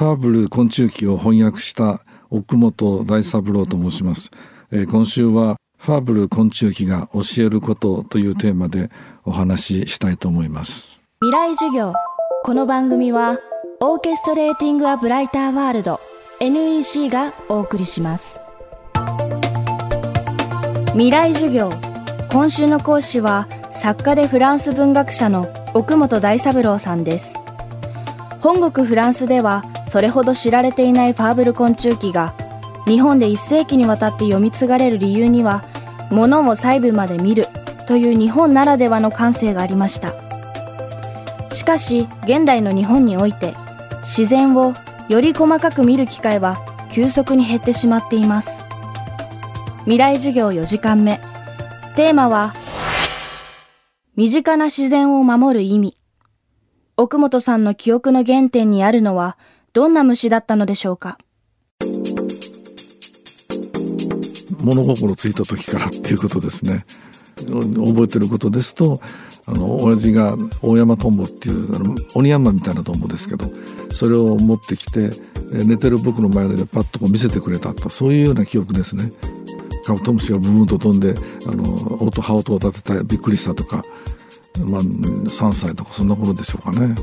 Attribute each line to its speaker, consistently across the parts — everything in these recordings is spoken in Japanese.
Speaker 1: ファーブル昆虫記を翻訳した奥本大三郎と申します、えー、今週はファーブル昆虫記が教えることというテーマでお話ししたいと思います。
Speaker 2: 未来授業。この番組はオーケストレーティングアブライターワールド NEC がお送りします。未来授業。今週の講師は作家でフランス文学者の奥本大三郎さんです。本国フランスではそれほど知られていないファーブル昆虫記が日本で一世紀にわたって読み継がれる理由には物を細部まで見るという日本ならではの感性がありました。しかし現代の日本において自然をより細かく見る機会は急速に減ってしまっています。未来授業4時間目。テーマは身近な自然を守る意味。奥本さんの記憶の原点にあるのはどんな虫だったのでしょうか？
Speaker 1: 物心ついた時からっていうことですね覚えてることですとあの親父が大山トンボっていうあの鬼山みたいなトンボですけどそれを持ってきて寝てる僕の前でパッとこう見せてくれたとそういうような記憶ですね。カブトムシがブーンと飛んであの音羽音を立ててびっくりしたとかまあ、3歳とかそんな頃でしょうかね。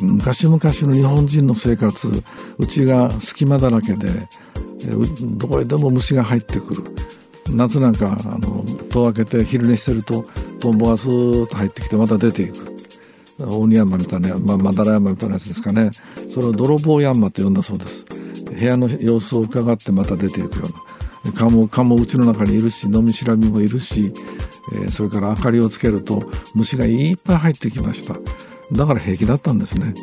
Speaker 1: 昔々の日本人の生活うちが隙間だらけでどこへでも虫が入ってくる。夏なんかあの戸を開けて昼寝してるとトンボがスーッと入ってきてまた出ていく。鬼山みたいな、まあ、まだら山みたいなやつですかね。それを泥棒山と呼んだそうです。部屋の様子を伺ってまた出ていくような。蚊も蚊もうちの中にいるし飲みしらみもいるしえ、それから明かりをつけると虫がいっぱい入ってきました。だから平気だったんですね。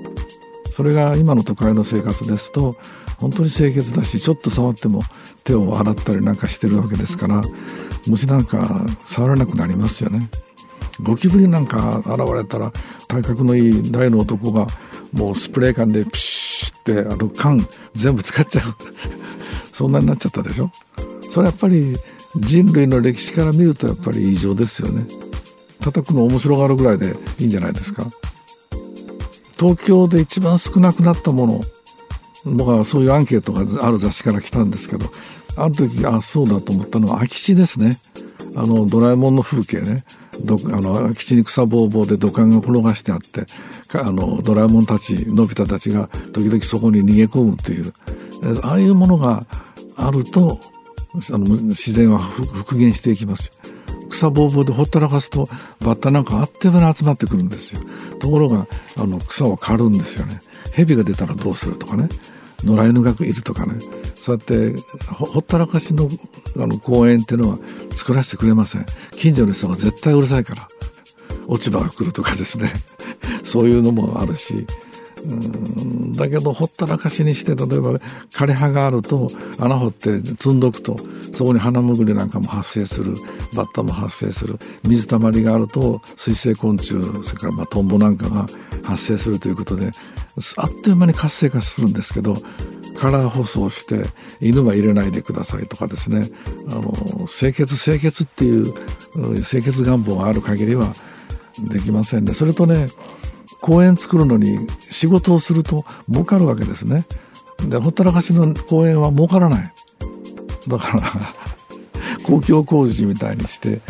Speaker 1: それが今の都会の生活ですと本当に清潔だしちょっと触っても手を洗ったりなんかしてるわけですから虫なんか触らなくなりますよね。ゴキブリなんか現れたら体格のいい大の男がもうスプレー缶でプシュってあの缶全部使っちゃう。そんなになっちゃったでしょ？それやっぱり人類の歴史から見るとやっぱり異常ですよね。叩くの面白がるぐらいでいいんじゃないですか。東京で一番少なくなったもの僕はそういうアンケートがある雑誌から来たんですけどある時あそうだと思ったのは空き地ですね。あのドラえもんの風景ね。どあの空き地に草ぼうぼうで土管が転がしてあってあのドラえもんたちのび太たちが時々そこに逃げ込むっていう。ああいうものがあるとあの自然は復元していきます草ぼうぼうでほったらかすとバッタなんかあっという間に集まってくるんですよ。ところがあの草を刈るんですよね。蛇が出たらどうするとかね。野良犬がいるとかね。そうやってほったらかしのあの公園っていうのは作らせてくれません。近所の人が絶対うるさいから。落ち葉が来るとかですね。そういうのもあるし。だけどほったらかしにして例えば枯れ葉があると穴掘って積んどくとそこに花むぐりなんかも発生する。バッタも発生する。水たまりがあると水生昆虫それからまあトンボなんかが発生するということであっという間に活性化するんですけどカラー舗装して犬は入れないでくださいとかですね。あの清潔清潔っていう清潔願望がある限りはできませんね。それとね公園作るのに仕事をすると儲かるわけですね。でほったらかしの公園は儲からない。だから 公共工事みたいにして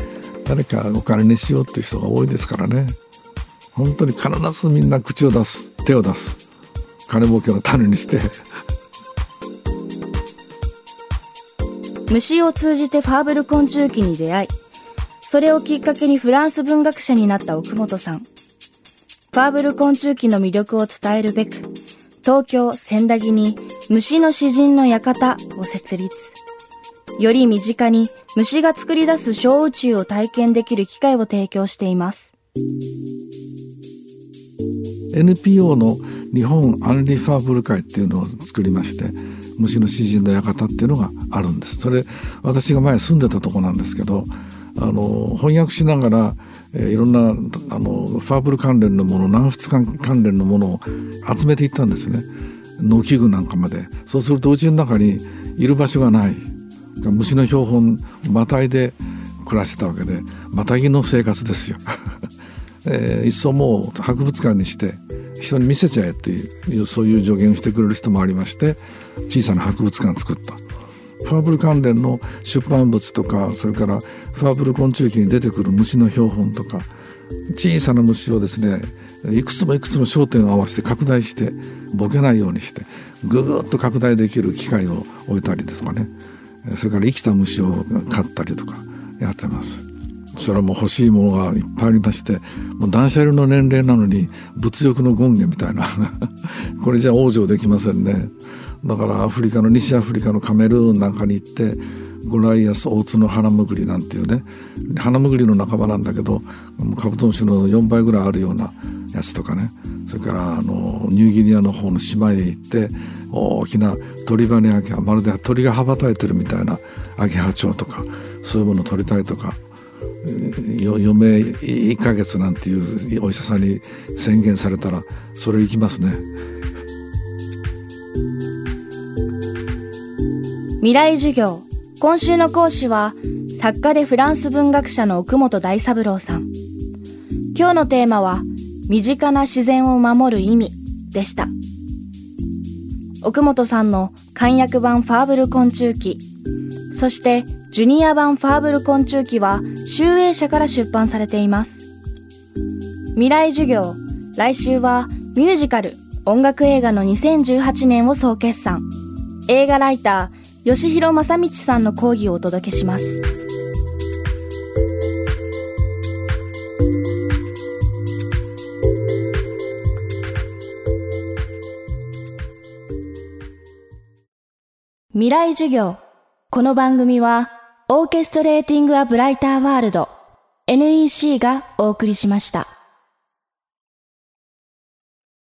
Speaker 1: 誰かお金にしようっていう人が多いですからね本当に必ずみんな口を出す手を出す金儲けの種にして
Speaker 2: 虫を通じてファーブル昆虫記に出会いそれをきっかけにフランス文学者になった奥本さんファーブル昆虫記の魅力を伝えるべく、東京千駄木に虫の詩人の館を設立。より身近に虫が作り出す小宇宙を体験できる機会を提供しています。
Speaker 1: NPO の日本アンリファーブル会っていうのを作りまして虫の詩人の館っていうのがあるんですそれ私が前住んでたとこなんですけどあの翻訳しながらえー、いろんなあのファーブル関連のもの南仏関連のものを集めていったんですね。農機具なんかまで。そうするとうちの中にいる場所がない。虫の標本またいで暮らしてたわけでまたぎの生活ですよ、えー、いっそもう博物館にして人に見せちゃえというそういう助言をしてくれる人もありまして小さな博物館を作った。ファーブル関連の出版物とかそれからファーブル昆虫記に出てくる虫の標本とか小さな虫をですねいくつもいくつも焦点を合わせて拡大してボケないようにしてぐぐっと拡大できる機械を置いたりですとかね。それから生きた虫を飼ったりとかやってます。それはもう欲しいものがいっぱいありましてもう断捨離の年齢なのに物欲の権限みたいな。これじゃ往生できませんね。だからアフリカの西アフリカのカメルーンなんかに行ってゴライアスオツの花むぐりなんていうね花むぐりの仲間なんだけどカブトムシの4倍ぐらいあるようなやつとかね。それからあのニューギニアの方の島へ行って大きな鳥羽アゲハまるで鳥が羽ばたいてるみたいなアゲハチョウとかそういうものを取りたいとか余命1ヶ月なんていうお医者さんに宣言されたらそれ行きますね。
Speaker 2: 未来授業。今週の講師は作家でフランス文学者の奥本大三郎さん。今日のテーマは身近な自然を守る意味でした。奥本さんの簡約版ファーブル昆虫記。そしてジュニア版ファーブル昆虫記は集英社から出版されています。未来授業。来週はミュージカル音楽映画の2018年を総決算。映画ライター吉弘正道さんの講義をお届けします。未来授業。この番組はオーケストレーティング・ア・ブライター・ワールド。NEC がお送りしました。